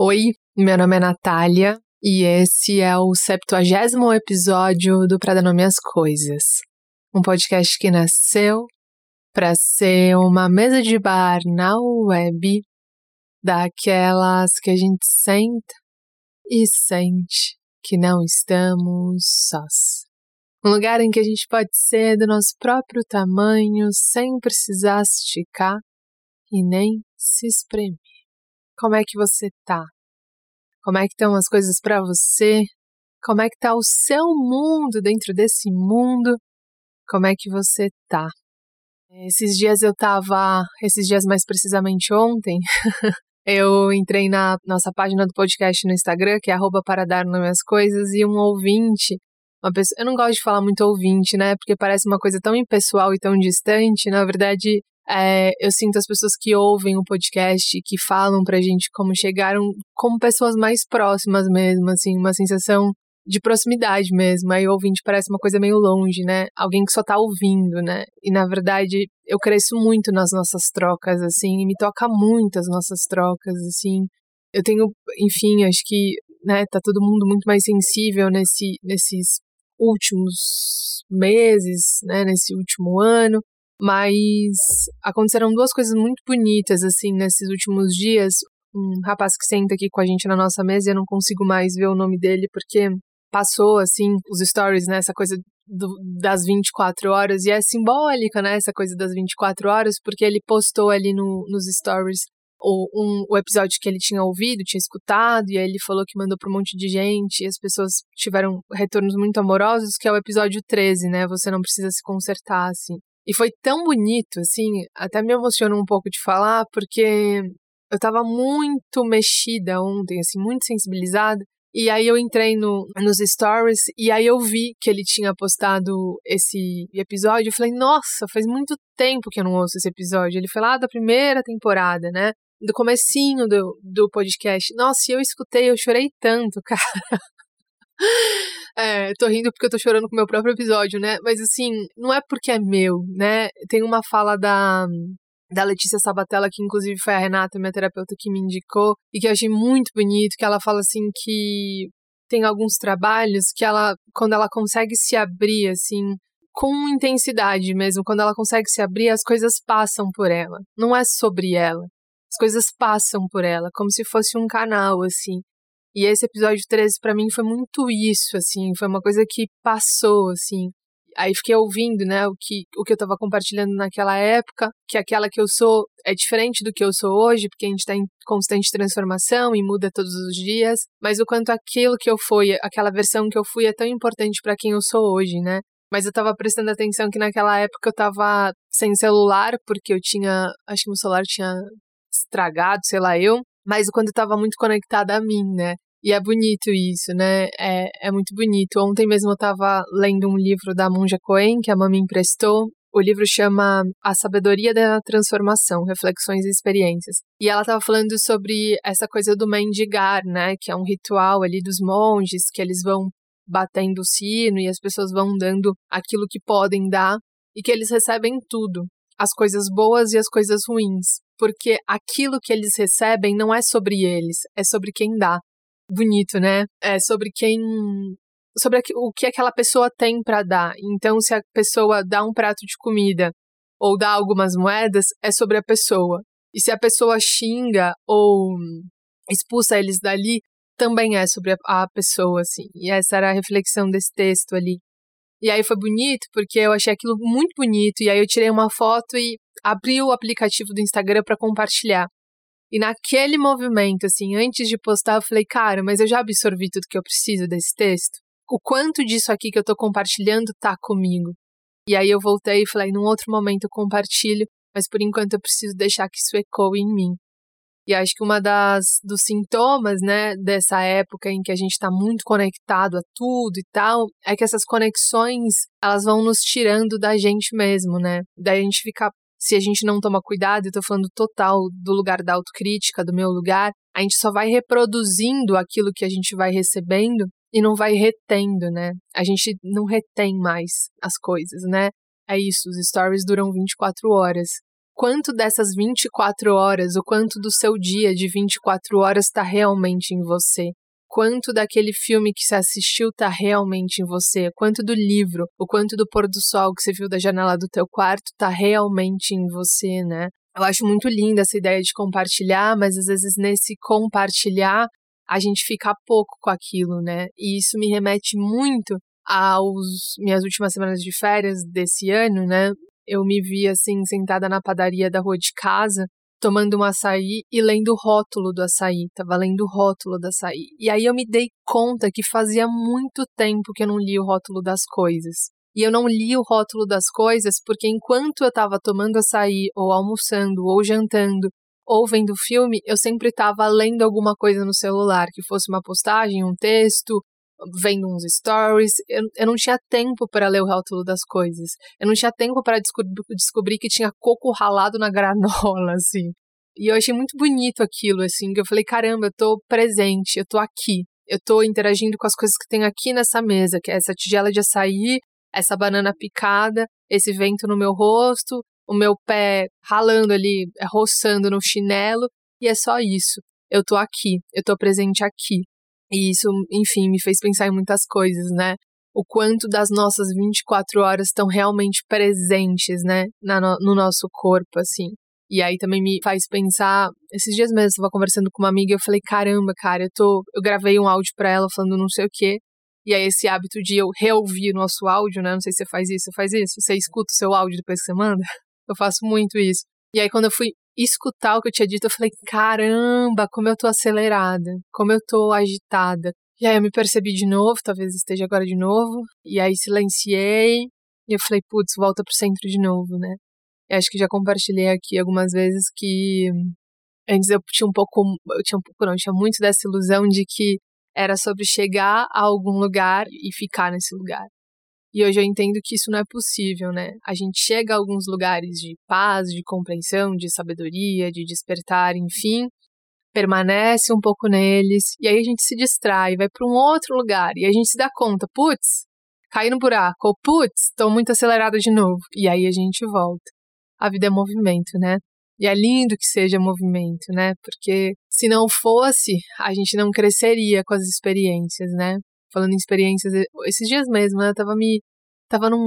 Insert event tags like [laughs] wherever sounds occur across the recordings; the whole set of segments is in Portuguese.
Oi, meu nome é Natália e esse é o 70 episódio do Pra Nome Coisas. Um podcast que nasceu para ser uma mesa de bar na web daquelas que a gente senta e sente que não estamos sós. Um lugar em que a gente pode ser do nosso próprio tamanho sem precisar esticar e nem se espremer. Como é que você tá? Como é que estão as coisas para você? Como é que tá o seu mundo dentro desse mundo? Como é que você tá? Esses dias eu tava, esses dias mais precisamente ontem, [laughs] eu entrei na nossa página do podcast no Instagram, que é arroba para dar às coisas, e um ouvinte, uma pessoa, eu não gosto de falar muito ouvinte, né, porque parece uma coisa tão impessoal e tão distante, na verdade é, eu sinto as pessoas que ouvem o podcast, que falam pra gente como chegaram, como pessoas mais próximas mesmo, assim, uma sensação de proximidade mesmo. Aí o ouvinte parece uma coisa meio longe, né? Alguém que só tá ouvindo, né? E na verdade, eu cresço muito nas nossas trocas, assim, e me toca muito as nossas trocas, assim. Eu tenho, enfim, acho que, né, tá todo mundo muito mais sensível nesse, nesses últimos meses, né, nesse último ano. Mas aconteceram duas coisas muito bonitas, assim, nesses últimos dias. Um rapaz que senta aqui com a gente na nossa mesa, eu não consigo mais ver o nome dele, porque passou, assim, os stories, né? Essa coisa do, das 24 horas, e é simbólica, né? Essa coisa das 24 horas, porque ele postou ali no, nos stories o, um, o episódio que ele tinha ouvido, tinha escutado, e aí ele falou que mandou para um monte de gente, e as pessoas tiveram retornos muito amorosos, que é o episódio 13, né? Você não precisa se consertar, assim. E foi tão bonito, assim, até me emocionou um pouco de falar, porque eu tava muito mexida ontem, assim, muito sensibilizada. E aí eu entrei no, nos stories e aí eu vi que ele tinha postado esse episódio. Eu falei, nossa, faz muito tempo que eu não ouço esse episódio. Ele foi lá da primeira temporada, né? Do comecinho do, do podcast. Nossa, e eu escutei, eu chorei tanto, [laughs] cara. É, tô rindo porque eu tô chorando com o meu próprio episódio, né? Mas assim, não é porque é meu, né? Tem uma fala da, da Letícia Sabatella, que inclusive foi a Renata, minha terapeuta, que me indicou, e que eu achei muito bonito, que ela fala assim que tem alguns trabalhos que ela, quando ela consegue se abrir, assim, com intensidade mesmo, quando ela consegue se abrir, as coisas passam por ela. Não é sobre ela. As coisas passam por ela, como se fosse um canal, assim. E esse episódio 13 para mim foi muito isso, assim, foi uma coisa que passou, assim. Aí fiquei ouvindo, né, o que, o que eu tava compartilhando naquela época, que aquela que eu sou é diferente do que eu sou hoje, porque a gente tá em constante transformação e muda todos os dias, mas o quanto aquilo que eu fui, aquela versão que eu fui é tão importante para quem eu sou hoje, né? Mas eu tava prestando atenção que naquela época eu tava sem celular, porque eu tinha, acho que meu celular tinha estragado, sei lá eu, mas quando eu tava muito conectada a mim, né? E é bonito isso, né? É, é muito bonito. Ontem mesmo eu estava lendo um livro da Monja Coen, que a mãe me emprestou. O livro chama A Sabedoria da Transformação, Reflexões e Experiências. E ela estava falando sobre essa coisa do mendigar, né? Que é um ritual ali dos monges, que eles vão batendo o sino e as pessoas vão dando aquilo que podem dar e que eles recebem tudo, as coisas boas e as coisas ruins, porque aquilo que eles recebem não é sobre eles, é sobre quem dá bonito, né? É sobre quem sobre o que aquela pessoa tem para dar. Então, se a pessoa dá um prato de comida ou dá algumas moedas, é sobre a pessoa. E se a pessoa xinga ou expulsa eles dali, também é sobre a, pessoa, assim. E essa era a reflexão desse texto ali. E aí foi bonito, porque eu achei aquilo muito bonito. E aí eu tirei uma foto e abri o aplicativo do Instagram para compartilhar. E naquele movimento, assim, antes de postar, eu falei, cara, mas eu já absorvi tudo que eu preciso desse texto. O quanto disso aqui que eu tô compartilhando tá comigo. E aí eu voltei e falei, num outro momento eu compartilho, mas por enquanto eu preciso deixar que isso ecoe em mim. E acho que uma das dos sintomas, né, dessa época em que a gente está muito conectado a tudo e tal, é que essas conexões, elas vão nos tirando da gente mesmo, né? Daí a gente fica se a gente não toma cuidado, eu tô falando total do lugar da autocrítica, do meu lugar, a gente só vai reproduzindo aquilo que a gente vai recebendo e não vai retendo, né? A gente não retém mais as coisas, né? É isso, os stories duram 24 horas. Quanto dessas 24 horas, o quanto do seu dia de 24 horas está realmente em você. Quanto daquele filme que você assistiu está realmente em você, quanto do livro, o quanto do pôr do sol que você viu da janela do teu quarto está realmente em você, né? Eu acho muito linda essa ideia de compartilhar, mas às vezes nesse compartilhar a gente fica pouco com aquilo, né? E isso me remete muito aos minhas últimas semanas de férias desse ano, né? Eu me vi assim sentada na padaria da rua de casa, tomando um açaí e lendo o rótulo do açaí. Tava lendo o rótulo do açaí. E aí eu me dei conta que fazia muito tempo que eu não li o rótulo das coisas. E eu não li o rótulo das coisas porque enquanto eu estava tomando açaí, ou almoçando, ou jantando, ou vendo filme, eu sempre estava lendo alguma coisa no celular, que fosse uma postagem, um texto, vendo uns stories. Eu, eu não tinha tempo para ler o rótulo das coisas. Eu não tinha tempo para descobrir, descobrir que tinha coco ralado na [laughs] granola, assim. E eu achei muito bonito aquilo, assim, que eu falei, caramba, eu tô presente, eu tô aqui. Eu tô interagindo com as coisas que tem aqui nessa mesa, que é essa tigela de açaí, essa banana picada, esse vento no meu rosto, o meu pé ralando ali, roçando no chinelo, e é só isso. Eu tô aqui, eu tô presente aqui. E isso, enfim, me fez pensar em muitas coisas, né? O quanto das nossas 24 horas estão realmente presentes, né? Na, no nosso corpo, assim. E aí também me faz pensar. Esses dias mesmo eu estava conversando com uma amiga e eu falei: caramba, cara, eu tô. Eu gravei um áudio para ela falando não sei o quê. E aí, esse hábito de eu reouvir o nosso áudio, né? Não sei se você faz isso, você faz isso? Você escuta o seu áudio depois que você manda? Eu faço muito isso. E aí, quando eu fui escutar o que eu tinha dito, eu falei: caramba, como eu tô acelerada, como eu tô agitada. E aí, eu me percebi de novo, talvez esteja agora de novo. E aí, silenciei. E eu falei: putz, volta pro centro de novo, né? E acho que já compartilhei aqui algumas vezes que antes eu tinha um pouco, eu tinha um pouco, não, eu tinha muito dessa ilusão de que era sobre chegar a algum lugar e ficar nesse lugar. E hoje eu entendo que isso não é possível, né? A gente chega a alguns lugares de paz, de compreensão, de sabedoria, de despertar, enfim, permanece um pouco neles, e aí a gente se distrai, vai para um outro lugar, e a gente se dá conta, putz, caí no buraco, ou putz, estou muito acelerado de novo, e aí a gente volta. A vida é movimento, né? E é lindo que seja movimento, né? Porque se não fosse, a gente não cresceria com as experiências, né? Falando em experiências, esses dias mesmo, né, eu tava me. Tava num,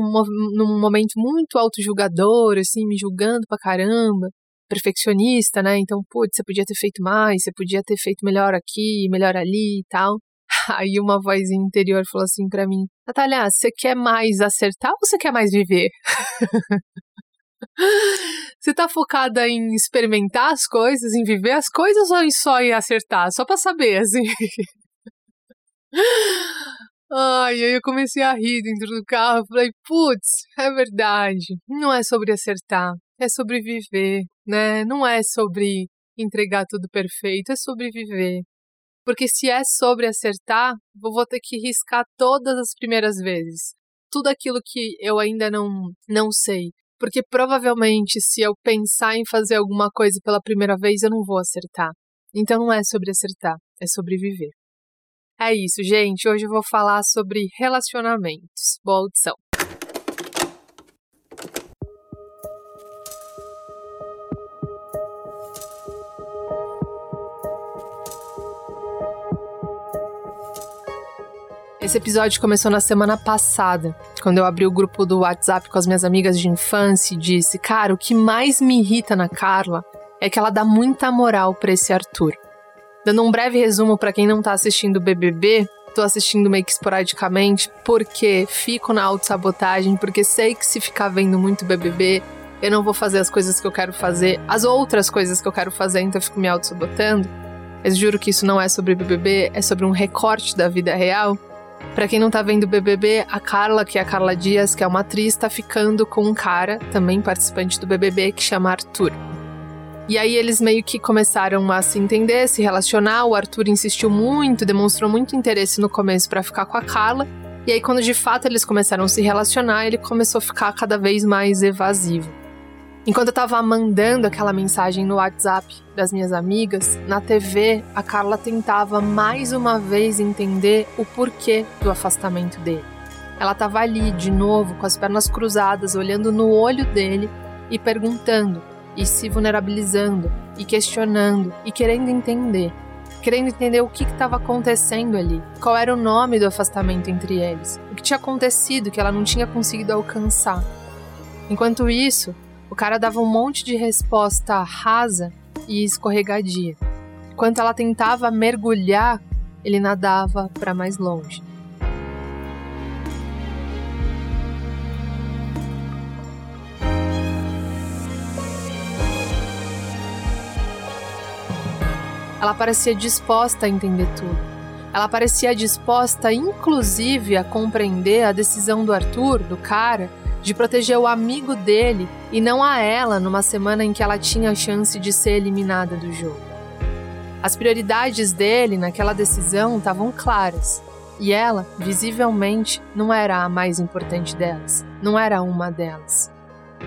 num momento muito auto-julgador, assim, me julgando pra caramba, perfeccionista, né? Então, putz, você podia ter feito mais, você podia ter feito melhor aqui, melhor ali e tal. [laughs] Aí uma voz interior falou assim para mim: Natália, você quer mais acertar ou você quer mais viver? [laughs] Você tá focada em experimentar as coisas, em viver as coisas ou em só em acertar? Só pra saber, assim. [laughs] Ai, aí eu comecei a rir dentro do carro. Falei, putz, é verdade. Não é sobre acertar, é sobre viver, né? Não é sobre entregar tudo perfeito, é sobre viver. Porque se é sobre acertar, eu vou ter que riscar todas as primeiras vezes. Tudo aquilo que eu ainda não, não sei. Porque provavelmente, se eu pensar em fazer alguma coisa pela primeira vez, eu não vou acertar. Então não é sobre acertar, é sobre viver. É isso, gente. Hoje eu vou falar sobre relacionamentos. Boa audição. Esse episódio começou na semana passada, quando eu abri o grupo do WhatsApp com as minhas amigas de infância e disse: Cara, o que mais me irrita na Carla é que ela dá muita moral para esse Arthur. Dando um breve resumo para quem não tá assistindo o BBB, tô assistindo meio que esporadicamente porque fico na autossabotagem, porque sei que se ficar vendo muito BBB, eu não vou fazer as coisas que eu quero fazer, as outras coisas que eu quero fazer, então eu fico me autossabotando. Mas juro que isso não é sobre BBB, é sobre um recorte da vida real. Para quem não tá vendo BBB, a Carla, que é a Carla Dias, que é uma atriz, tá ficando com um cara, também participante do BBB, que chama Arthur. E aí eles meio que começaram a se entender, se relacionar. O Arthur insistiu muito, demonstrou muito interesse no começo para ficar com a Carla. E aí quando de fato eles começaram a se relacionar, ele começou a ficar cada vez mais evasivo. Enquanto eu tava mandando aquela mensagem no WhatsApp das minhas amigas, na TV a Carla tentava mais uma vez entender o porquê do afastamento dele. Ela tava ali de novo com as pernas cruzadas, olhando no olho dele e perguntando: e se vulnerabilizando e questionando e querendo entender. Querendo entender o que estava acontecendo ali, qual era o nome do afastamento entre eles, o que tinha acontecido que ela não tinha conseguido alcançar. Enquanto isso, o cara dava um monte de resposta rasa e escorregadia. Enquanto ela tentava mergulhar, ele nadava para mais longe. Ela parecia disposta a entender tudo. Ela parecia disposta, inclusive, a compreender a decisão do Arthur, do cara, de proteger o amigo dele e não a ela numa semana em que ela tinha a chance de ser eliminada do jogo. As prioridades dele naquela decisão estavam claras e ela, visivelmente, não era a mais importante delas, não era uma delas.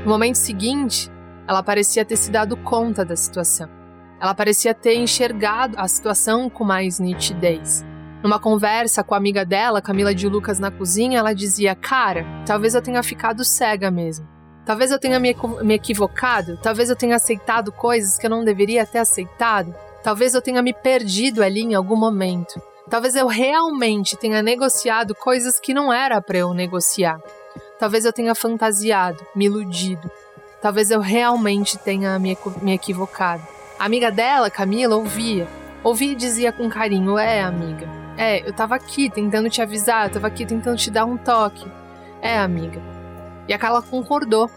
No momento seguinte, ela parecia ter se dado conta da situação. Ela parecia ter enxergado a situação com mais nitidez. Numa conversa com a amiga dela, Camila de Lucas, na cozinha, ela dizia: Cara, talvez eu tenha ficado cega mesmo. Talvez eu tenha me, equivocado. Talvez eu tenha aceitado coisas que eu não deveria ter aceitado. Talvez eu tenha me perdido ali em algum momento. Talvez eu realmente tenha negociado coisas que não era para eu negociar. Talvez eu tenha fantasiado, me iludido. Talvez eu realmente tenha me equivocado. A amiga dela, Camila, ouvia. Ouvia e dizia com carinho: É, amiga, é, eu tava aqui tentando te avisar, eu tava aqui tentando te dar um toque. É, amiga. E a Carla concordou.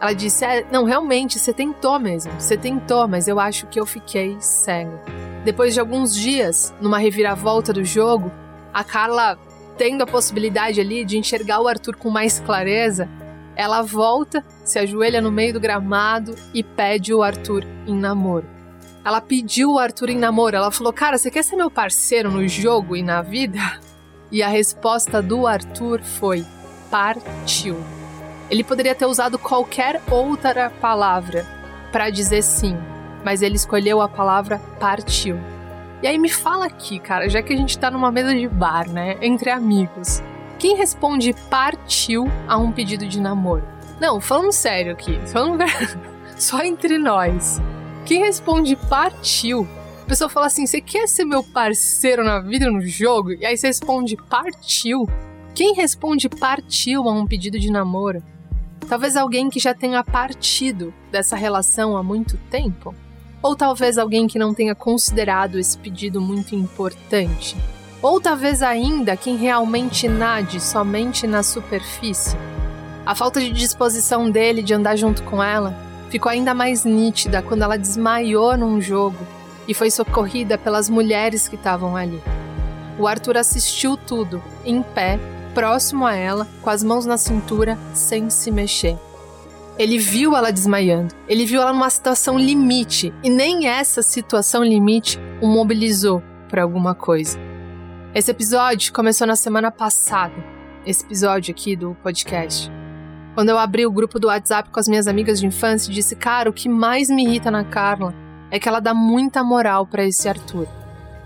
Ela disse: é, Não, realmente, você tentou mesmo. Você tentou, mas eu acho que eu fiquei cega. Depois de alguns dias, numa reviravolta do jogo, a Carla, tendo a possibilidade ali de enxergar o Arthur com mais clareza, ela volta, se ajoelha no meio do gramado e pede o Arthur em namoro. Ela pediu o Arthur em namoro. Ela falou: Cara, você quer ser meu parceiro no jogo e na vida? E a resposta do Arthur foi: Partiu. Ele poderia ter usado qualquer outra palavra para dizer sim, mas ele escolheu a palavra partiu. E aí me fala aqui, cara, já que a gente tá numa mesa de bar, né, entre amigos, quem responde partiu a um pedido de namoro? Não, falando sério aqui, falando [laughs] só entre nós. Quem responde partiu? A pessoa fala assim: você quer ser meu parceiro na vida no jogo? E aí você responde partiu. Quem responde partiu a um pedido de namoro? Talvez alguém que já tenha partido dessa relação há muito tempo? Ou talvez alguém que não tenha considerado esse pedido muito importante? Ou talvez ainda quem realmente nade somente na superfície? A falta de disposição dele de andar junto com ela ficou ainda mais nítida quando ela desmaiou num jogo e foi socorrida pelas mulheres que estavam ali. O Arthur assistiu tudo, em pé, próximo a ela, com as mãos na cintura, sem se mexer. Ele viu ela desmaiando, ele viu ela numa situação limite, e nem essa situação limite o mobilizou para alguma coisa. Esse episódio começou na semana passada, esse episódio aqui do podcast. Quando eu abri o grupo do WhatsApp com as minhas amigas de infância, disse: Cara, o que mais me irrita na Carla é que ela dá muita moral para esse Arthur.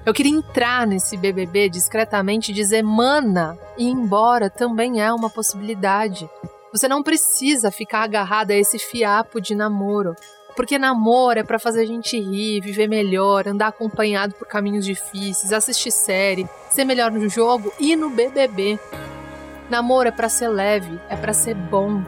Eu queria entrar nesse BBB discretamente e dizer: Mana, e ir embora também é uma possibilidade. Você não precisa ficar agarrada a esse fiapo de namoro. Porque namoro é para fazer a gente rir, viver melhor, andar acompanhado por caminhos difíceis, assistir série, ser melhor no jogo e no BBB. Namoro é para ser leve, é para ser bom.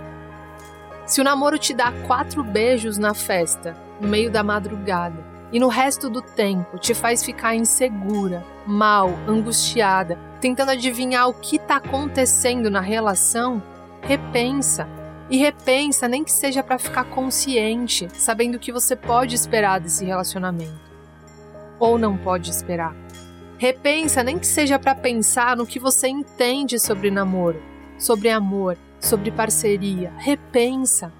Se o namoro te dá quatro beijos na festa, no meio da madrugada, e no resto do tempo te faz ficar insegura, mal, angustiada, tentando adivinhar o que está acontecendo na relação, repensa. E repensa nem que seja para ficar consciente, sabendo o que você pode esperar desse relacionamento. Ou não pode esperar. Repensa, nem que seja para pensar no que você entende sobre namoro, sobre amor, sobre parceria. Repensa.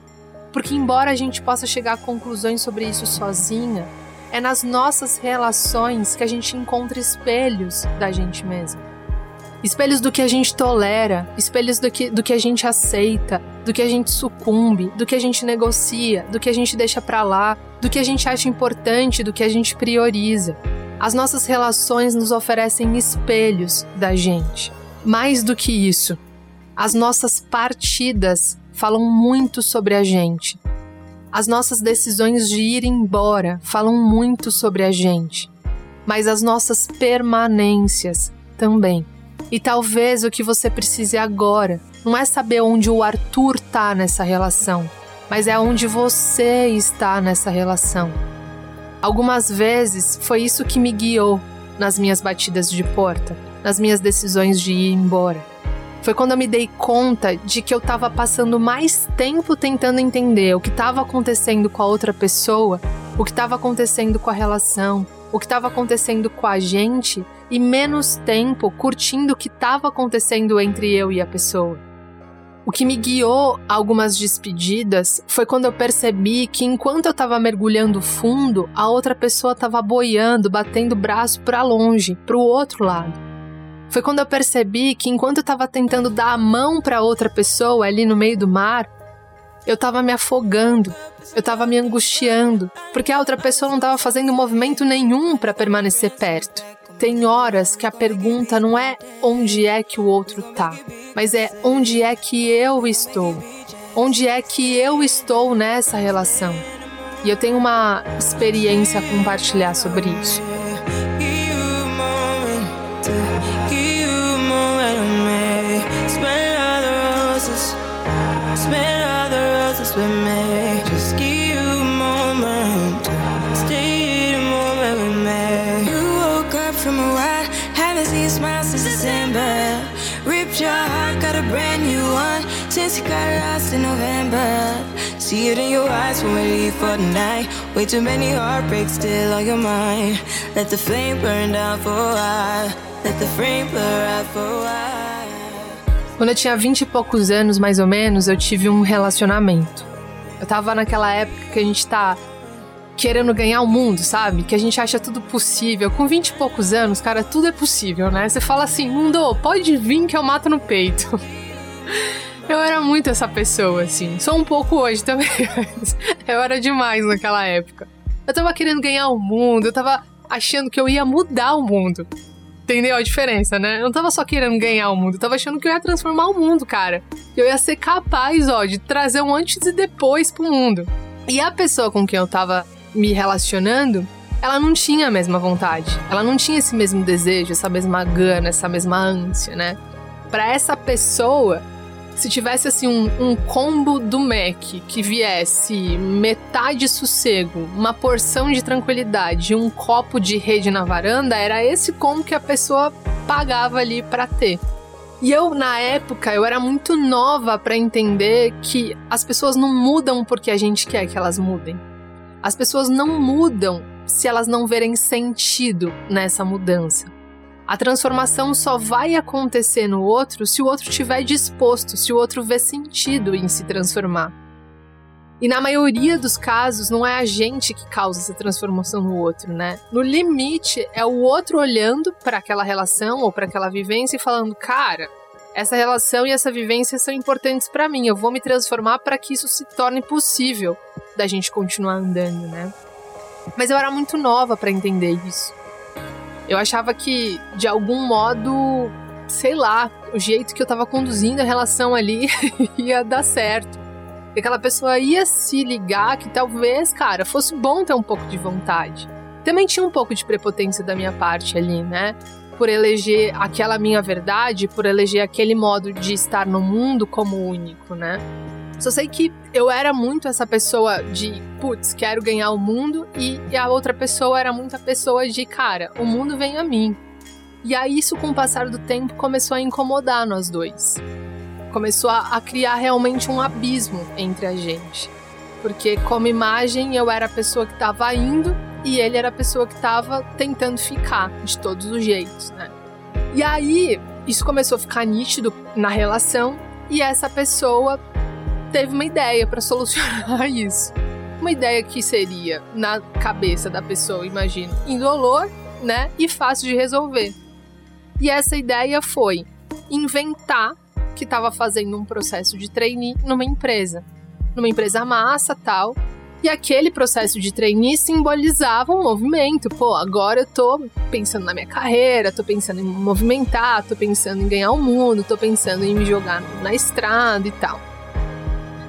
Porque, embora a gente possa chegar a conclusões sobre isso sozinha, é nas nossas relações que a gente encontra espelhos da gente mesmo. Espelhos do que a gente tolera, espelhos do que, do que a gente aceita, do que a gente sucumbe, do que a gente negocia, do que a gente deixa para lá, do que a gente acha importante, do que a gente prioriza. As nossas relações nos oferecem espelhos da gente. Mais do que isso, as nossas partidas falam muito sobre a gente. As nossas decisões de ir embora falam muito sobre a gente, mas as nossas permanências também. E talvez o que você precise agora não é saber onde o Arthur tá nessa relação, mas é onde você está nessa relação. Algumas vezes foi isso que me guiou nas minhas batidas de porta, nas minhas decisões de ir embora. Foi quando eu me dei conta de que eu estava passando mais tempo tentando entender o que estava acontecendo com a outra pessoa, o que estava acontecendo com a relação, o que estava acontecendo com a gente e menos tempo curtindo o que estava acontecendo entre eu e a pessoa. O que me guiou a algumas despedidas foi quando eu percebi que enquanto eu estava mergulhando fundo, a outra pessoa estava boiando, batendo o braço para longe, para o outro lado. Foi quando eu percebi que enquanto eu estava tentando dar a mão para outra pessoa ali no meio do mar, eu estava me afogando, eu estava me angustiando, porque a outra pessoa não estava fazendo movimento nenhum para permanecer perto. Tem horas que a pergunta não é onde é que o outro tá, mas é onde é que eu estou. Onde é que eu estou nessa relação? E eu tenho uma experiência a compartilhar sobre isso. Since you got lost in November. See it in your eyes when we leave for the night. Way too many heartbreaks still on your mind. Let the flame burn down for a while. Let the flame out for a while. Quando eu tinha 20 e poucos anos, mais ou menos, eu tive um relacionamento. Eu tava naquela época que a gente tá querendo ganhar o mundo, sabe? Que a gente acha tudo possível. Com 20 e poucos anos, cara, tudo é possível, né? Você fala assim, mundo, pode vir que eu mato no peito. [laughs] Eu era muito essa pessoa, assim. Sou um pouco hoje também, [laughs] mas eu era demais naquela época. Eu tava querendo ganhar o mundo, eu tava achando que eu ia mudar o mundo. Entendeu a diferença, né? Eu não tava só querendo ganhar o mundo, eu tava achando que eu ia transformar o mundo, cara. Eu ia ser capaz, ó, de trazer um antes e depois pro mundo. E a pessoa com quem eu tava me relacionando, ela não tinha a mesma vontade. Ela não tinha esse mesmo desejo, essa mesma gana, essa mesma ânsia, né? Para essa pessoa, se tivesse assim um, um, combo do Mac que viesse metade sossego, uma porção de tranquilidade e um copo de rede na varanda, era esse combo que a pessoa pagava ali para ter. E eu, na época, eu era muito nova para entender que as pessoas não mudam porque a gente quer que elas mudem. As pessoas não mudam se elas não verem sentido nessa mudança. A transformação só vai acontecer no outro se o outro estiver disposto, se o outro vê sentido em se transformar. E na maioria dos casos, não é a gente que causa essa transformação no outro, né? No limite, é o outro olhando para aquela relação ou para aquela vivência e falando: cara, essa relação e essa vivência são importantes para mim, eu vou me transformar para que isso se torne possível da gente continuar andando, né? Mas eu era muito nova para entender isso. Eu achava que, de algum modo, sei lá, o jeito que eu tava conduzindo a relação ali [laughs] ia dar certo. E aquela pessoa ia se ligar que talvez, cara, fosse bom ter um pouco de vontade. Também tinha um pouco de prepotência da minha parte ali, né? Por eleger aquela minha verdade, por eleger aquele modo de estar no mundo como único, né? Só sei que eu era muito essa pessoa de, putz, quero ganhar o mundo, e, a outra pessoa era muita pessoa de, cara, o mundo vem a mim. E aí, isso, com o passar do tempo, começou a incomodar nós dois. Começou a, a criar realmente um abismo entre a gente. Porque, como imagem, eu era a pessoa que estava indo e ele era a pessoa que estava tentando ficar de todos os jeitos, né? E aí, isso começou a ficar nítido na relação e essa pessoa teve uma ideia para solucionar [laughs] isso. Uma ideia que seria, na cabeça da pessoa, imagino, indolor, né? E fácil de resolver. E essa ideia foi inventar que estava fazendo um processo de trainee numa empresa. Numa empresa massa tal. E aquele processo de trainee simbolizava um movimento. Pô, agora eu tô pensando na minha carreira, tô pensando em movimentar, tô pensando em ganhar o mundo, tô pensando em me jogar na estrada e tal.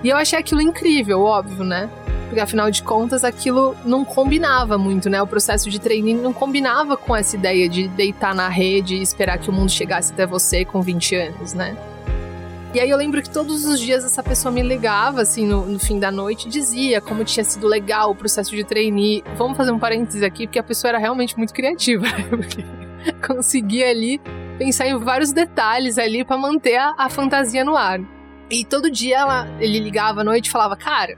E eu achei aquilo incrível, óbvio, né? porque afinal de contas aquilo não combinava muito, né? O processo de treininho não combinava com essa ideia de deitar na rede e esperar que o mundo chegasse até você com 20 anos, né? E aí eu lembro que todos os dias essa pessoa me ligava, assim, no, no fim da noite, dizia como tinha sido legal o processo de trainee. Vamos fazer um parênteses aqui, porque a pessoa era realmente muito criativa, [laughs] né? Porque conseguia ali pensar em vários detalhes ali para manter a, a, fantasia no ar. E todo dia ela, ele ligava à noite e falava, cara,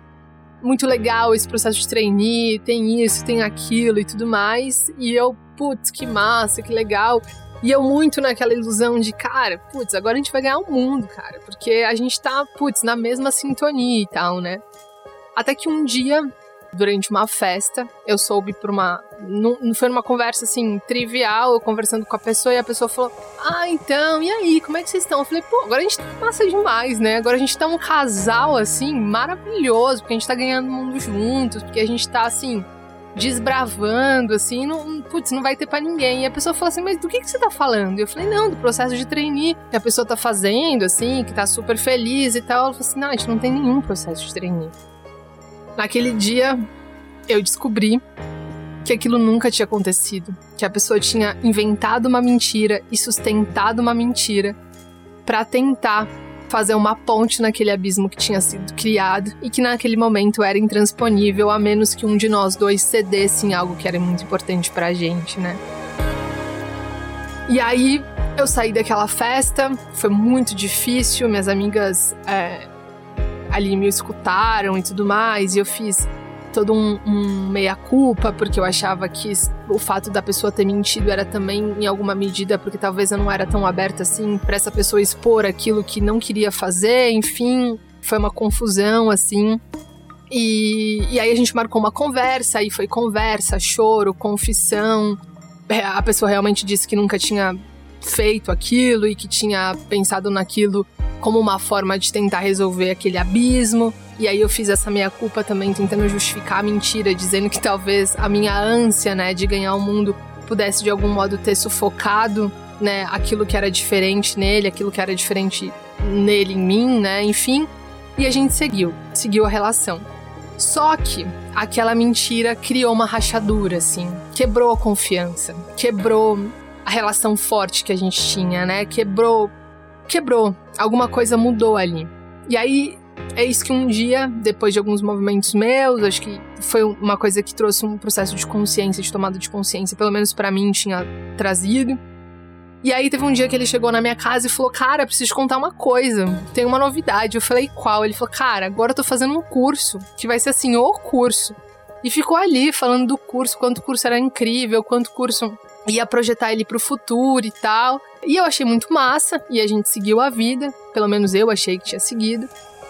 muito legal esse processo de trainee, tem isso, tem aquilo e tudo mais. E eu, putz, que massa, que legal. E eu muito naquela ilusão de, cara, putz, agora a gente vai ganhar o mundo, cara. Porque a gente tá, putz, na mesma sintonia e tal, né? Até que um dia, durante uma festa, eu soube por uma. Não, foi numa conversa assim, trivial, eu conversando com a pessoa, e a pessoa falou: Ah, então, e aí, como é que vocês estão? Eu falei, pô, agora a gente tá massa demais, né? Agora a gente tá um casal, assim, maravilhoso, porque a gente tá ganhando mundo juntos, porque a gente tá, assim, desbravando, assim, não, putz, não vai ter para ninguém. E a pessoa fala assim, mas do que, que você tá falando? E eu falei, não, do processo de trainee que a pessoa tá fazendo, assim, que tá super feliz e tal. Ela falou assim, não, a gente não tem nenhum processo de trainee. Naquele dia, eu descobri que aquilo nunca tinha acontecido. Que a pessoa tinha inventado uma mentira e sustentado uma mentira para tentar fazer uma ponte naquele abismo que tinha sido criado e que naquele momento era intransponível a menos que um de nós dois cedesse em algo que era muito importante pra gente, né? E aí eu saí daquela festa, foi muito difícil, minhas amigas é, ali me escutaram e tudo mais, e eu fiz todo um, um meia-culpa, porque eu achava que o fato da pessoa ter mentido era também, em alguma medida, porque talvez eu não era tão aberta assim para essa pessoa expor aquilo que não queria fazer, enfim, foi uma confusão assim. E, e aí a gente marcou uma conversa, aí foi conversa, choro, confissão. É, a pessoa realmente disse que nunca tinha feito aquilo e que tinha pensado naquilo como uma forma de tentar resolver aquele abismo. E aí eu fiz essa meia culpa também tentando justificar a mentira, dizendo que talvez a minha ânsia, né, de ganhar o mundo pudesse de algum modo ter sufocado, né, aquilo que era diferente nele, aquilo que era diferente nele em mim, né, enfim. E a gente seguiu, seguiu a relação. Só que aquela mentira criou uma rachadura, assim, quebrou a confiança, quebrou a relação forte que a gente tinha, né? Quebrou, quebrou. Alguma coisa mudou ali. E aí é isso que um dia, depois de alguns movimentos meus, acho que foi uma coisa que trouxe um processo de consciência, de tomada de consciência, pelo menos para mim tinha trazido. E aí teve um dia que ele chegou na minha casa e falou: Cara, preciso te contar uma coisa. Tem uma novidade. Eu falei, qual? Ele falou, cara, agora eu tô fazendo um curso, que vai ser assim, o curso. E ficou ali falando do curso, quanto o curso era incrível, quanto o curso ia projetar ele pro futuro e tal. E eu achei muito massa, e a gente seguiu a vida, pelo menos eu achei que tinha seguido.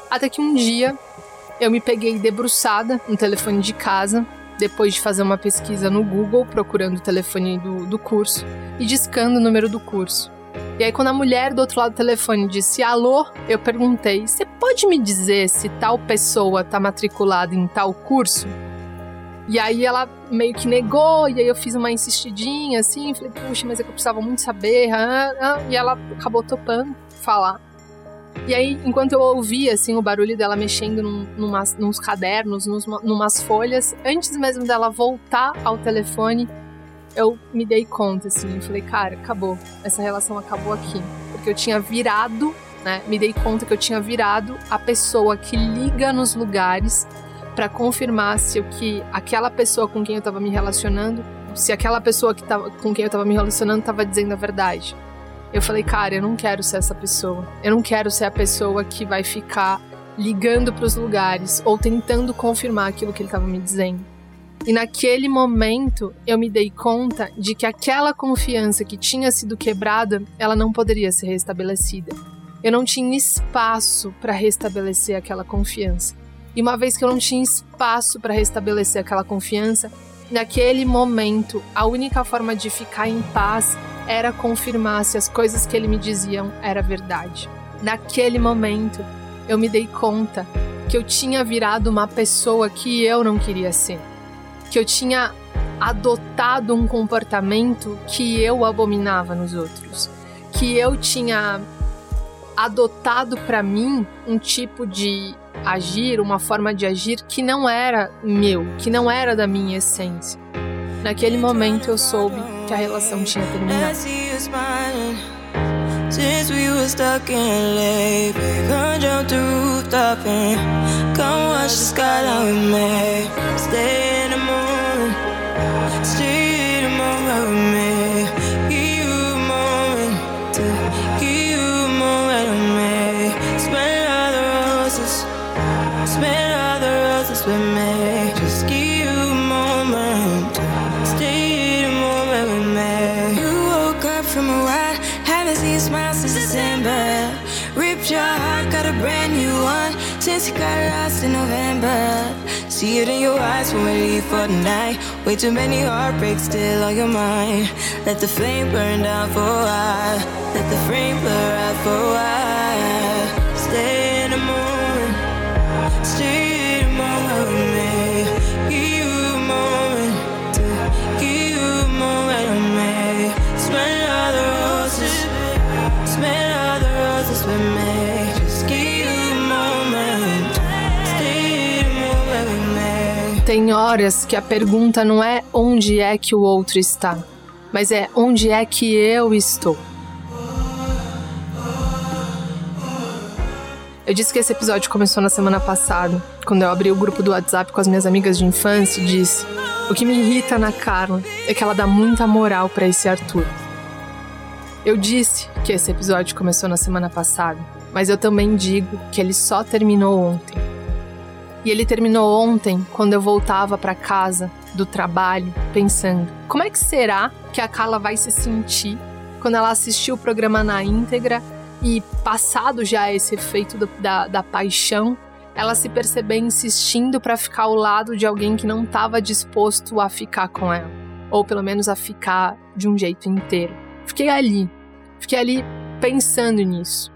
Até que um dia eu me peguei debruçada no telefone de casa, depois de fazer uma pesquisa no Google procurando o telefone do, do curso e discando o número do curso. E aí, quando a mulher do outro lado do telefone disse alô, eu perguntei: Você pode me dizer se tal pessoa está matriculada em tal curso? E aí ela meio que negou, e aí eu fiz uma insistidinha assim, falei, puxa, mas é que eu precisava muito saber. Ah, ah, e ela acabou topando falar. E aí, enquanto eu ouvia, assim, o barulho dela mexendo num, numas, nos cadernos, nos, numas folhas, antes mesmo dela voltar ao telefone, eu me dei conta, assim, falei, cara, acabou. Essa relação acabou aqui. Porque eu tinha virado, né, me dei conta que eu tinha virado a pessoa que liga nos lugares para confirmar se o que aquela pessoa com quem eu tava me relacionando, se aquela pessoa que tava, com quem eu tava me relacionando tava dizendo a verdade. Eu falei, cara, eu não quero ser essa pessoa. Eu não quero ser a pessoa que vai ficar ligando para os lugares ou tentando confirmar aquilo que ele estava me dizendo. E naquele momento eu me dei conta de que aquela confiança que tinha sido quebrada, ela não poderia ser restabelecida. Eu não tinha espaço para restabelecer aquela confiança. E uma vez que eu não tinha espaço para restabelecer aquela confiança, naquele momento a única forma de ficar em paz era confirmar se as coisas que ele me diziam era verdade. Naquele momento, eu me dei conta que eu tinha virado uma pessoa que eu não queria ser. Que eu tinha adotado um comportamento que eu abominava nos outros. Que eu tinha adotado para mim um tipo de agir, uma forma de agir que não era meu, que não era da minha essência. Naquele momento eu soube que a relação tinha terminado. See it in your eyes when we leave for the night. Way too many heartbreaks still on your mind. Let the flame burn down for a while. Let the flame blur out for a while. Tem horas que a pergunta não é onde é que o outro está, mas é onde é que eu estou. Eu disse que esse episódio começou na semana passada, quando eu abri o grupo do WhatsApp com as minhas amigas de infância e disse: O que me irrita na Carla é que ela dá muita moral para esse Arthur. Eu disse que esse episódio começou na semana passada, mas eu também digo que ele só terminou ontem. E ele terminou ontem quando eu voltava para casa do trabalho, pensando: como é que será que a Carla vai se sentir quando ela assistir o programa na íntegra e, passado já esse efeito do, da, da paixão, ela se perceber insistindo para ficar ao lado de alguém que não estava disposto a ficar com ela, ou pelo menos a ficar de um jeito inteiro. Fiquei ali, fiquei ali pensando nisso.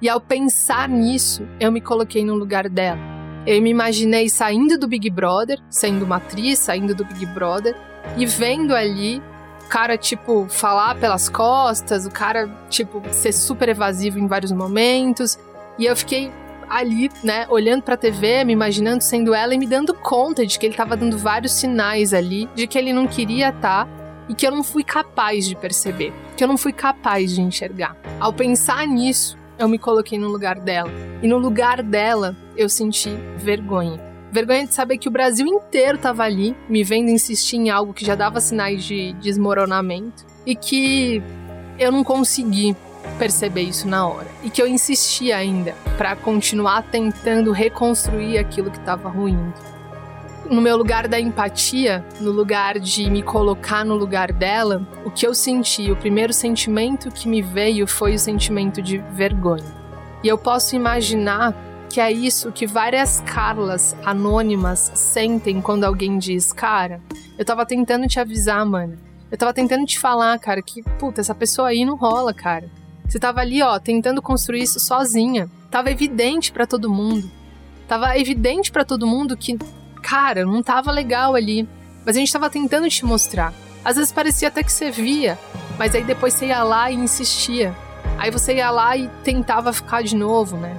E ao pensar nisso, eu me coloquei no lugar dela. Eu me imaginei saindo do Big Brother, sendo uma atriz, saindo do Big Brother, e vendo ali o cara, tipo, falar pelas costas, o cara, tipo, ser super evasivo em vários momentos. E eu fiquei ali, né, olhando pra TV, me imaginando sendo ela e me dando conta de que ele tava dando vários sinais ali de que ele não queria estar tá, e que eu não fui capaz de perceber, que eu não fui capaz de enxergar. Ao pensar nisso, eu me coloquei no lugar dela. E no lugar dela, eu senti vergonha. Vergonha de saber que o Brasil inteiro estava ali, me vendo insistir em algo que já dava sinais de desmoronamento e que eu não consegui perceber isso na hora e que eu insisti ainda para continuar tentando reconstruir aquilo que estava ruindo. No meu lugar da empatia, no lugar de me colocar no lugar dela, o que eu senti, o primeiro sentimento que me veio foi o sentimento de vergonha. E eu posso imaginar que é isso que várias Carlas anônimas sentem quando alguém diz: Cara, eu tava tentando te avisar, mano. Eu tava tentando te falar, cara, que, puta, essa pessoa aí não rola, cara. Você tava ali, ó, tentando construir isso sozinha. Tava evidente para todo mundo. Tava evidente para todo mundo que, cara, não tava legal ali. Mas a gente tava tentando te mostrar. Às vezes parecia até que você via, mas aí depois você ia lá e insistia. Aí você ia lá e tentava ficar de novo, né?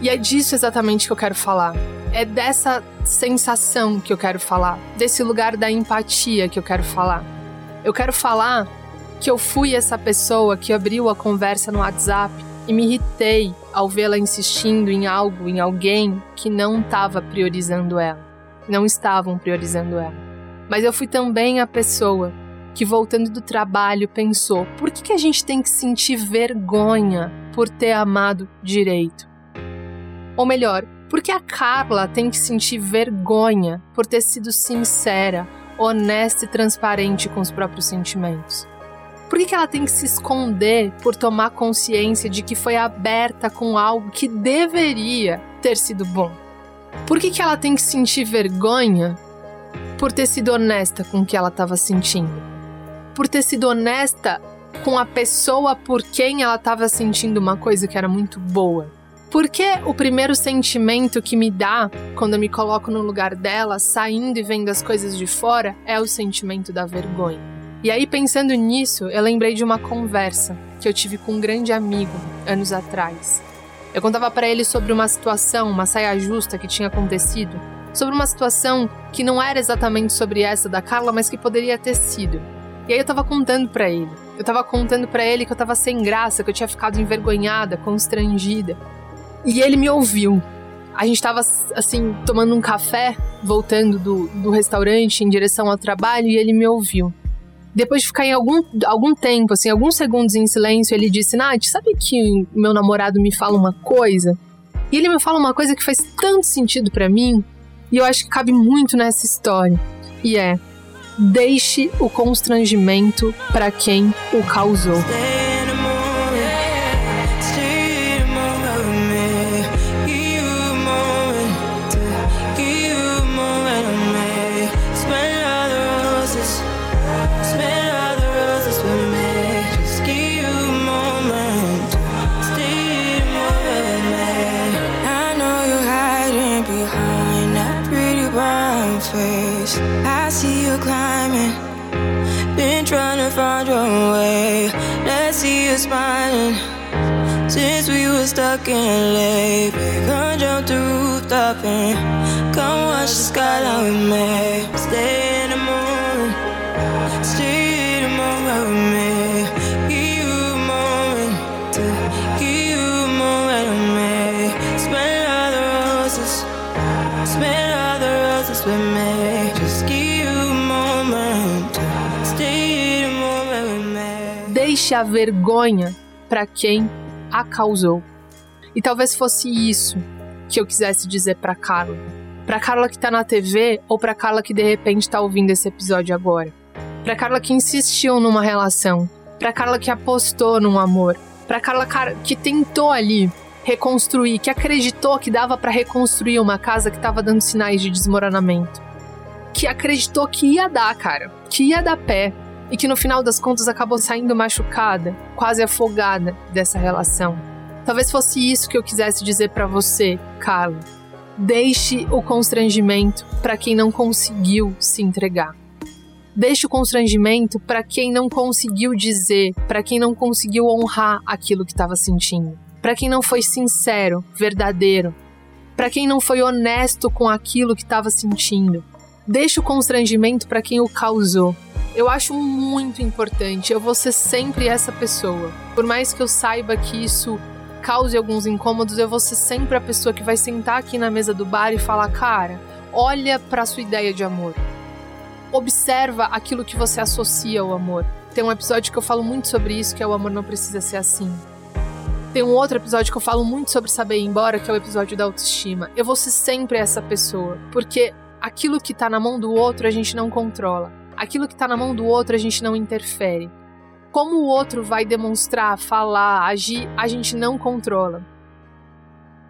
E é disso exatamente que eu quero falar. É dessa sensação que eu quero falar, desse lugar da empatia que eu quero falar. Eu quero falar que eu fui essa pessoa que abriu a conversa no WhatsApp e me irritei ao vê-la insistindo em algo, em alguém que não estava priorizando ela. Não estavam priorizando ela. Mas eu fui também a pessoa que, voltando do trabalho, pensou: por que, que a gente tem que sentir vergonha por ter amado direito? Ou melhor, por que a Carla tem que sentir vergonha por ter sido sincera, honesta e transparente com os próprios sentimentos? Por que, que ela tem que se esconder por tomar consciência de que foi aberta com algo que deveria ter sido bom? Por que, que ela tem que sentir vergonha por ter sido honesta com o que ela estava sentindo? Por ter sido honesta com a pessoa por quem ela estava sentindo uma coisa que era muito boa? Porque o primeiro sentimento que me dá quando eu me coloco no lugar dela, saindo e vendo as coisas de fora, é o sentimento da vergonha. E aí, pensando nisso, eu lembrei de uma conversa que eu tive com um grande amigo anos atrás. Eu contava para ele sobre uma situação, uma saia justa que tinha acontecido, sobre uma situação que não era exatamente sobre essa da Carla, mas que poderia ter sido. E aí eu tava contando para ele. Eu tava contando para ele que eu tava sem graça, que eu tinha ficado envergonhada, constrangida. E ele me ouviu. A gente tava, assim, tomando um café, voltando do, do restaurante em direção ao trabalho, e ele me ouviu. Depois de ficar em algum, algum tempo, assim, alguns segundos em silêncio, ele disse: Nath, sabe que meu namorado me fala uma coisa? E ele me fala uma coisa que faz tanto sentido para mim, e eu acho que cabe muito nessa história. E é: deixe o constrangimento para quem o causou. Find your way. Let's see you smiling. Since we were stuck in late, come jump the rooftop and come watch the skyline with me. Stay Deixe a vergonha para quem a causou. E talvez fosse isso que eu quisesse dizer para Carla. Para Carla que tá na TV ou para Carla que de repente tá ouvindo esse episódio agora. Para Carla que insistiu numa relação, para Carla que apostou num amor, para Carla que tentou ali reconstruir, que acreditou que dava para reconstruir uma casa que estava dando sinais de desmoronamento. Que acreditou que ia dar, cara, que ia dar pé, e que no final das contas acabou saindo machucada, quase afogada dessa relação. Talvez fosse isso que eu quisesse dizer para você, Carla. Deixe o constrangimento para quem não conseguiu se entregar. Deixe o constrangimento para quem não conseguiu dizer, para quem não conseguiu honrar aquilo que estava sentindo, para quem não foi sincero, verdadeiro, para quem não foi honesto com aquilo que estava sentindo. Deixe o constrangimento para quem o causou, eu acho muito importante. Eu vou ser sempre essa pessoa. Por mais que eu saiba que isso cause alguns incômodos, eu vou ser sempre a pessoa que vai sentar aqui na mesa do bar e falar: cara, olha para sua ideia de amor. Observa aquilo que você associa ao amor. Tem um episódio que eu falo muito sobre isso, que é o amor não precisa ser assim. Tem um outro episódio que eu falo muito sobre saber ir embora, que é o episódio da autoestima. Eu vou ser sempre essa pessoa, porque aquilo que tá na mão do outro a gente não controla aquilo que está na mão do outro a gente não interfere. Como o outro vai demonstrar, falar, agir, a gente não controla.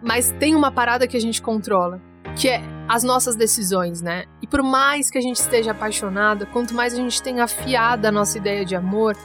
Mas tem uma parada que a gente controla, que é as nossas decisões, né? E por mais que a gente esteja apaixonada, quanto mais a gente tem afiada a nossa ideia de amor,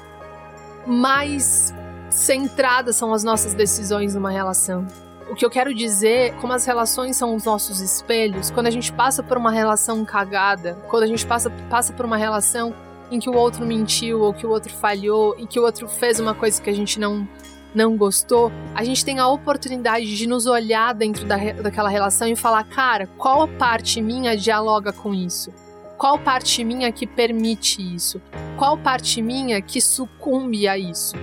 mais centradas são as nossas decisões numa relação. O que eu quero dizer, como as relações são os nossos espelhos, quando a gente passa por uma relação cagada, quando a gente passa, passa por uma relação em que o outro mentiu ou que o outro falhou, em que o outro fez uma coisa que a gente não não gostou, a gente tem a oportunidade de nos olhar dentro da, daquela relação e falar, cara, qual parte minha dialoga com isso? Qual parte minha que permite isso? Qual parte minha que sucumbe a isso?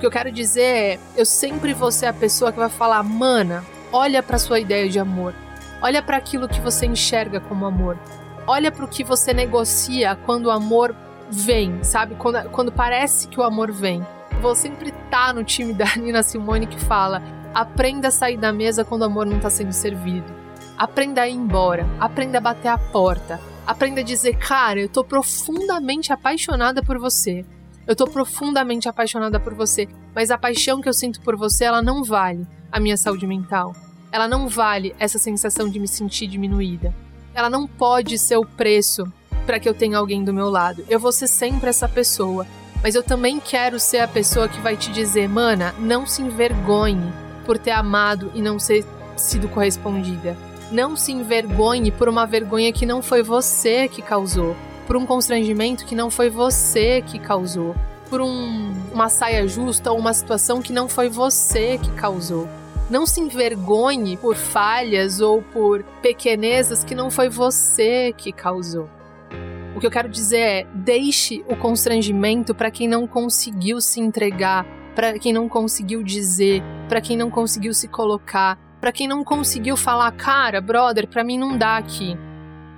Que eu quero dizer é, eu sempre vou ser a pessoa que vai falar, mana, olha para sua ideia de amor. Olha para aquilo que você enxerga como amor. Olha para o que você negocia quando o amor vem, sabe? Quando, quando parece que o amor vem. Vou sempre estar tá no time [laughs] da Nina Simone que fala: aprenda a sair da mesa quando o amor não está sendo servido. Aprenda a ir embora. Aprenda a bater a porta. Aprenda a dizer, cara, eu tô profundamente apaixonada por você. Eu tô profundamente apaixonada por você, mas a paixão que eu sinto por você, ela não vale a minha saúde mental. Ela não vale essa sensação de me sentir diminuída. Ela não pode ser o preço para que eu tenha alguém do meu lado. Eu vou ser sempre essa pessoa, mas eu também quero ser a pessoa que vai te dizer, mana, não se envergonhe por ter amado e não ser sido correspondida. Não se envergonhe por uma vergonha que não foi você que causou por um constrangimento que não foi você que causou, por um, uma saia justa ou uma situação que não foi você que causou. Não se envergonhe por falhas ou por pequenezas que não foi você que causou. O que eu quero dizer é: deixe o constrangimento para quem não conseguiu se entregar, para quem não conseguiu dizer, para quem não conseguiu se colocar, para quem não conseguiu falar, cara, brother, para mim não dá aqui.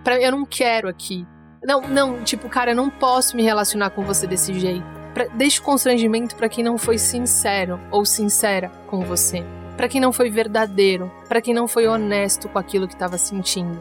Pra, eu não quero aqui. Não, não, tipo, cara, eu não posso me relacionar com você desse jeito. Pra, deixe o constrangimento para quem não foi sincero ou sincera com você. Para quem não foi verdadeiro, para quem não foi honesto com aquilo que estava sentindo.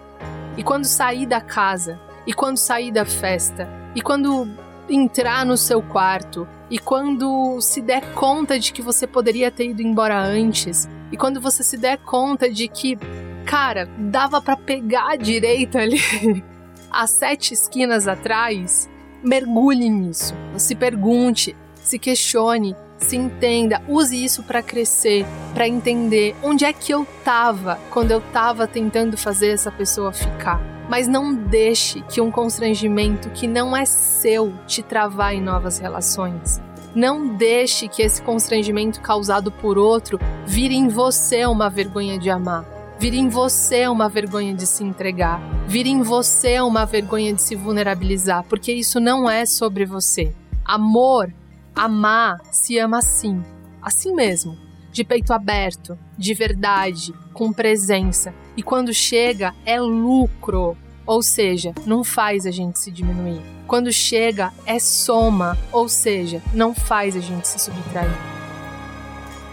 E quando sair da casa, e quando sair da festa, e quando entrar no seu quarto, e quando se der conta de que você poderia ter ido embora antes, e quando você se der conta de que, cara, dava para pegar a direita ali, [laughs] as sete esquinas atrás, mergulhe nisso. Se pergunte, se questione, se entenda, use isso para crescer, para entender onde é que eu tava quando eu tava tentando fazer essa pessoa ficar. Mas não deixe que um constrangimento que não é seu te travar em novas relações. Não deixe que esse constrangimento causado por outro vire em você uma vergonha de amar. Vire em você uma vergonha de se entregar. Vire em você uma vergonha de se vulnerabilizar, porque isso não é sobre você. Amor, amar, se ama assim, assim mesmo, de peito aberto, de verdade, com presença. E quando chega, é lucro. Ou seja, não faz a gente se diminuir. Quando chega, é soma, ou seja, não faz a gente se subtrair.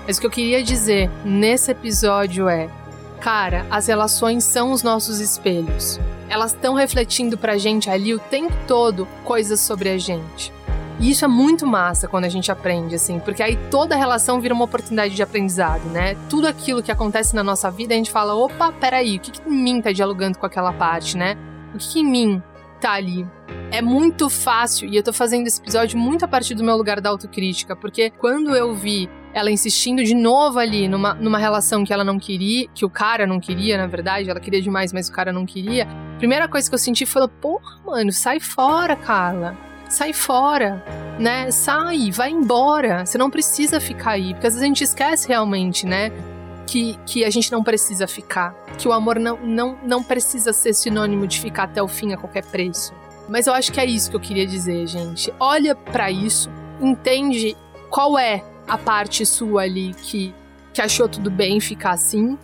Mas o que eu queria dizer nesse episódio é: cara, as relações são os nossos espelhos. Elas estão refletindo pra gente ali o tempo todo coisas sobre a gente. E isso é muito massa quando a gente aprende, assim, porque aí toda relação vira uma oportunidade de aprendizado, né? Tudo aquilo que acontece na nossa vida, a gente fala: opa, peraí, o que, que em mim tá dialogando com aquela parte, né? O que, que em mim tá ali? É muito fácil, e eu tô fazendo esse episódio muito a partir do meu lugar da autocrítica, porque quando eu vi ela insistindo de novo ali numa, numa relação que ela não queria, que o cara não queria, na verdade, ela queria demais, mas o cara não queria. Primeira coisa que eu senti foi: porra, mano, sai fora, Carla sai fora, né? Sai, vai embora. Você não precisa ficar aí, porque às vezes a gente esquece realmente, né? Que, que a gente não precisa ficar, que o amor não, não, não precisa ser sinônimo de ficar até o fim a qualquer preço. Mas eu acho que é isso que eu queria dizer, gente. Olha para isso, entende qual é a parte sua ali que, que achou tudo bem ficar assim,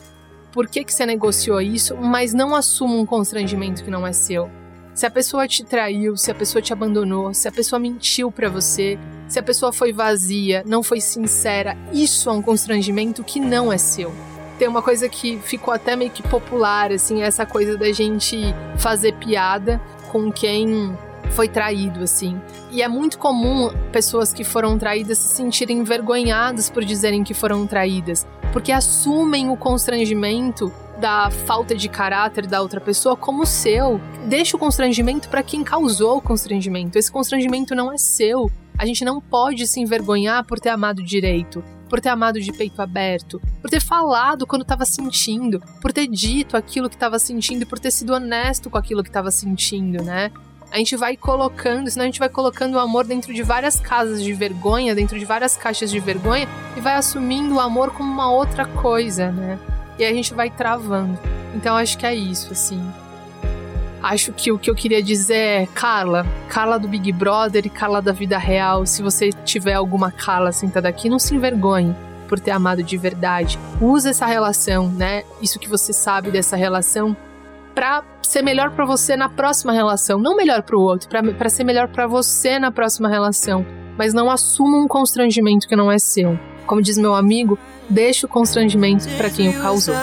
por que, que você negociou isso, mas não assuma um constrangimento que não é seu. Se a pessoa te traiu, se a pessoa te abandonou, se a pessoa mentiu para você, se a pessoa foi vazia, não foi sincera, isso é um constrangimento que não é seu. Tem uma coisa que ficou até meio que popular, assim, essa coisa da gente fazer piada com quem foi traído, assim. E é muito comum pessoas que foram traídas se sentirem envergonhadas por dizerem que foram traídas, porque assumem o constrangimento da falta de caráter da outra pessoa como seu. Deixa o constrangimento para quem causou o constrangimento. Esse constrangimento não é seu. A gente não pode se envergonhar por ter amado direito, por ter amado de peito aberto, por ter falado quando estava sentindo, por ter dito aquilo que estava sentindo por ter sido honesto com aquilo que estava sentindo, né? A gente vai colocando, senão a gente vai colocando o amor dentro de várias casas de vergonha, dentro de várias caixas de vergonha e vai assumindo o amor como uma outra coisa, né? e a gente vai travando. Então acho que é isso, assim. Acho que o que eu queria dizer é, Carla, Carla do Big Brother e Carla da vida real, se você tiver alguma Carla sentada aqui, não se envergonhe por ter amado de verdade. Use essa relação, né? Isso que você sabe dessa relação para ser melhor para você na próxima relação, não melhor para o outro, para ser melhor para você na próxima relação, mas não assuma um constrangimento que não é seu. Como diz meu amigo, deixa o constrangimento para quem o causou.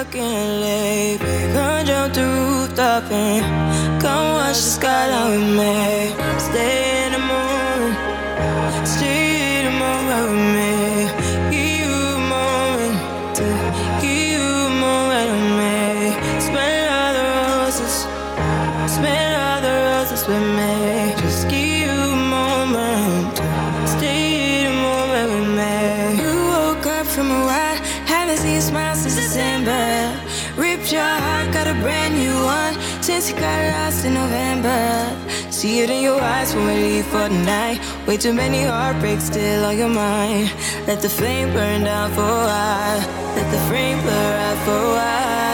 See it in your eyes when we leave for the night. Way too many heartbreaks still on your mind. Let the flame burn down for a while. Let the flame blur out for a while.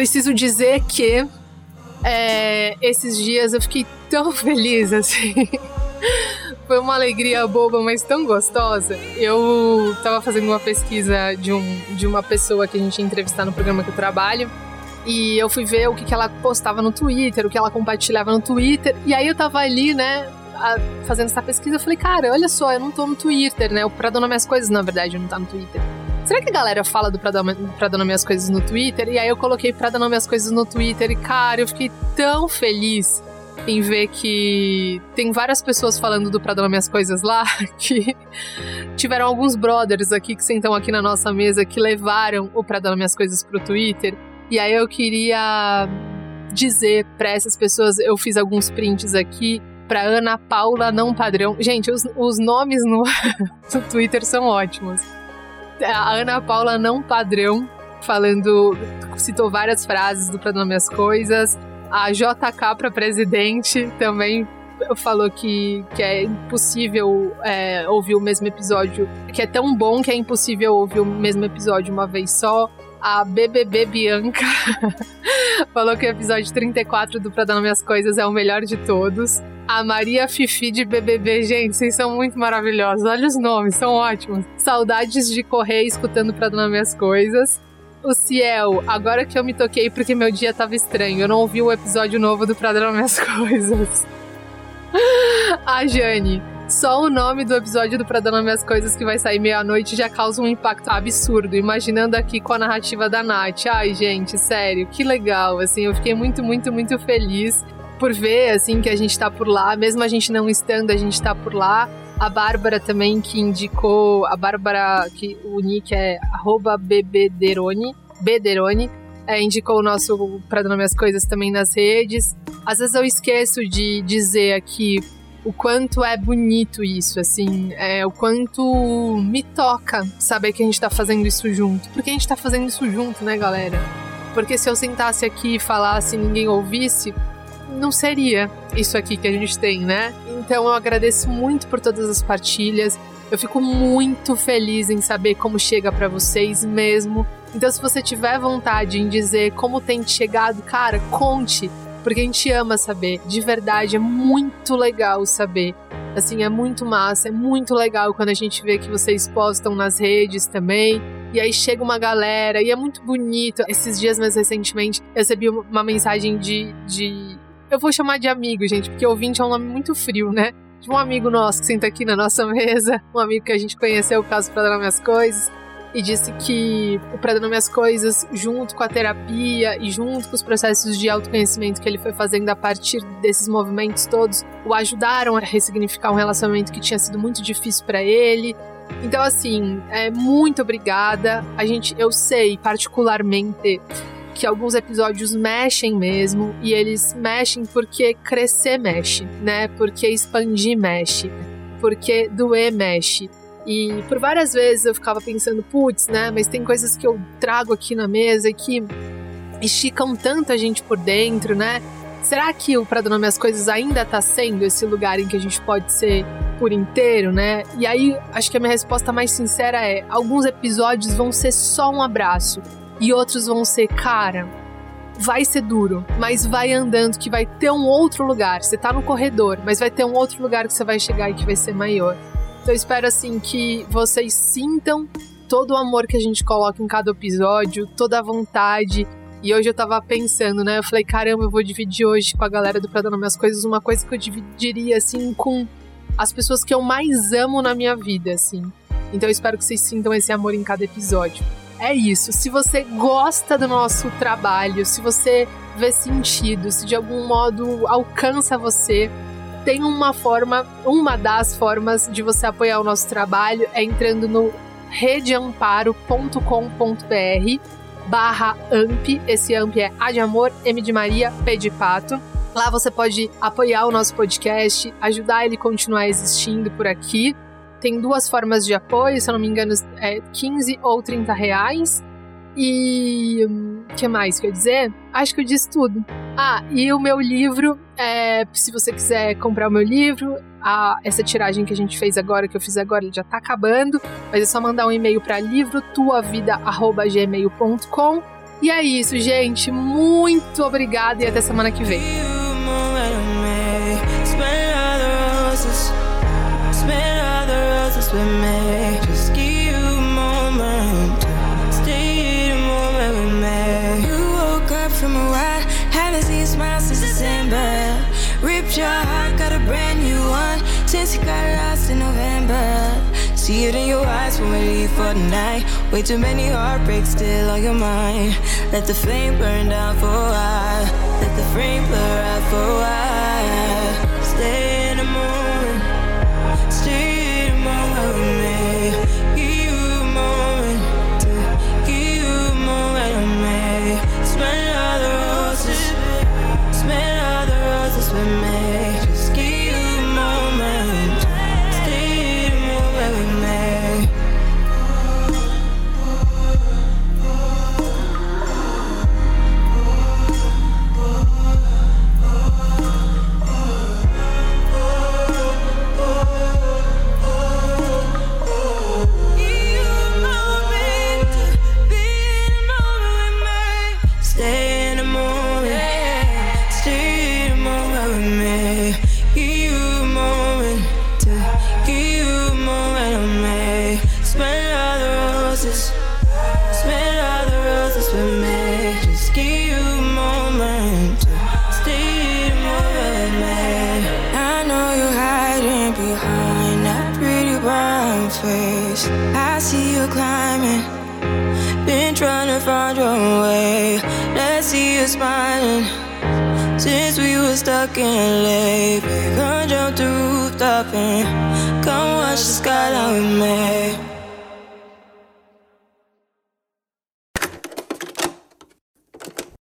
Preciso dizer que é, esses dias eu fiquei tão [laughs] feliz, assim. Foi uma alegria boba, mas tão gostosa. Eu tava fazendo uma pesquisa de, um, de uma pessoa que a gente ia entrevistar no programa que eu trabalho. E eu fui ver o que, que ela postava no Twitter, o que ela compartilhava no Twitter. E aí eu tava ali, né, fazendo essa pesquisa. Eu falei, cara, olha só, eu não tô no Twitter, né? O Pra Dona Minhas Coisas, na verdade, não tá no Twitter. Será que a galera fala do Pra Dar, pra dar Nome às Coisas no Twitter? E aí eu coloquei Pra Dar Nome às Coisas no Twitter e, cara, eu fiquei tão feliz em ver que tem várias pessoas falando do Pra Dar às Coisas lá [laughs] que tiveram alguns brothers aqui que sentam aqui na nossa mesa que levaram o Pra Dar às Coisas pro Twitter. E aí eu queria dizer pra essas pessoas, eu fiz alguns prints aqui, pra Ana Paula Não Padrão. Gente, os, os nomes no, [laughs] no Twitter são ótimos a Ana Paula não padrão, falando, citou várias frases do Pra Nome as Coisas. A JK para presidente também falou que, que é impossível é, ouvir o mesmo episódio, que é tão bom que é impossível ouvir o mesmo episódio uma vez só. A BBB Bianca [laughs] falou que o episódio 34 do Pra Dar Nome às Coisas é o melhor de todos. A Maria Fifi de BBB, gente, vocês são muito maravilhosos. Olha os nomes, são ótimos. Saudades de correr escutando Pra Dar Nome às Coisas. O Ciel, agora que eu me toquei porque meu dia tava estranho, eu não ouvi o episódio novo do Pra Dar Nome às Coisas. [laughs] A Jane, só o nome do episódio do Pra Nome às Coisas que vai sair meia-noite já causa um impacto absurdo, imaginando aqui com a narrativa da Nath. Ai, gente, sério, que legal, assim, eu fiquei muito, muito, muito feliz por ver, assim, que a gente tá por lá, mesmo a gente não estando, a gente tá por lá. A Bárbara também, que indicou, a Bárbara, que o nick é bbderone, bderone, é, indicou o nosso Pra Nome às Coisas também nas redes. Às vezes eu esqueço de dizer aqui o quanto é bonito isso, assim, é, o quanto me toca saber que a gente tá fazendo isso junto. Porque a gente tá fazendo isso junto, né, galera? Porque se eu sentasse aqui e falasse e ninguém ouvisse, não seria isso aqui que a gente tem, né? Então eu agradeço muito por todas as partilhas. Eu fico muito feliz em saber como chega para vocês mesmo. Então se você tiver vontade em dizer como tem chegado, cara, conte, porque a gente ama saber. De verdade, é muito legal saber. Assim, é muito massa, é muito legal quando a gente vê que vocês postam nas redes também. E aí chega uma galera, e é muito bonito. Esses dias mais recentemente, recebi uma mensagem de, de eu vou chamar de amigo, gente, porque ouvinte é um nome muito frio, né? De um amigo nosso que senta aqui na nossa [laughs] mesa, um amigo que a gente conheceu do Pra Dar às Coisas, e disse que o Nome às Coisas, junto com a terapia e junto com os processos de autoconhecimento que ele foi fazendo a partir desses movimentos todos, o ajudaram a ressignificar um relacionamento que tinha sido muito difícil para ele. Então, assim, é, muito obrigada. A gente, eu sei particularmente que alguns episódios mexem mesmo, e eles mexem porque crescer mexe, né? Porque expandir mexe, porque doer mexe. E por várias vezes eu ficava pensando, putz, né? Mas tem coisas que eu trago aqui na mesa que esticam tanto a gente por dentro, né? Será que o Pra Nome às Coisas ainda tá sendo esse lugar em que a gente pode ser por inteiro, né? E aí, acho que a minha resposta mais sincera é: alguns episódios vão ser só um abraço, e outros vão ser, cara, vai ser duro, mas vai andando que vai ter um outro lugar. Você tá no corredor, mas vai ter um outro lugar que você vai chegar e que vai ser maior. Então eu espero assim que vocês sintam todo o amor que a gente coloca em cada episódio, toda a vontade. E hoje eu tava pensando, né? Eu falei, caramba, eu vou dividir hoje com a galera do Pra Dar às Coisas uma coisa que eu dividiria, assim, com as pessoas que eu mais amo na minha vida, assim. Então eu espero que vocês sintam esse amor em cada episódio. É isso. Se você gosta do nosso trabalho, se você vê sentido, se de algum modo alcança você, tem uma forma, uma das formas de você apoiar o nosso trabalho é entrando no redeamparo.com.br barra AMP. Esse AMP é A de Amor, M de Maria, P de Pato. Lá você pode apoiar o nosso podcast, ajudar ele a continuar existindo por aqui. Tem duas formas de apoio, se eu não me engano, é 15 ou 30 reais. E o que mais que eu dizer? Acho que eu disse tudo. Ah, e o meu livro, é, se você quiser comprar o meu livro, a, essa tiragem que a gente fez agora, que eu fiz agora, já tá acabando, mas é só mandar um e-mail para livrotuavida@gmail.com. E é isso, gente. Muito obrigada e até semana que vem. from seen smile since December. Ripped your heart, got a brand new one since you got lost in November. See it in your eyes when we leave for the night. Way too many heartbreaks still on your mind. Let the flame burn down for a while. Let the flame blur out for a while. Were stuck in late, come jump the rooftop and come watch the skyline with me.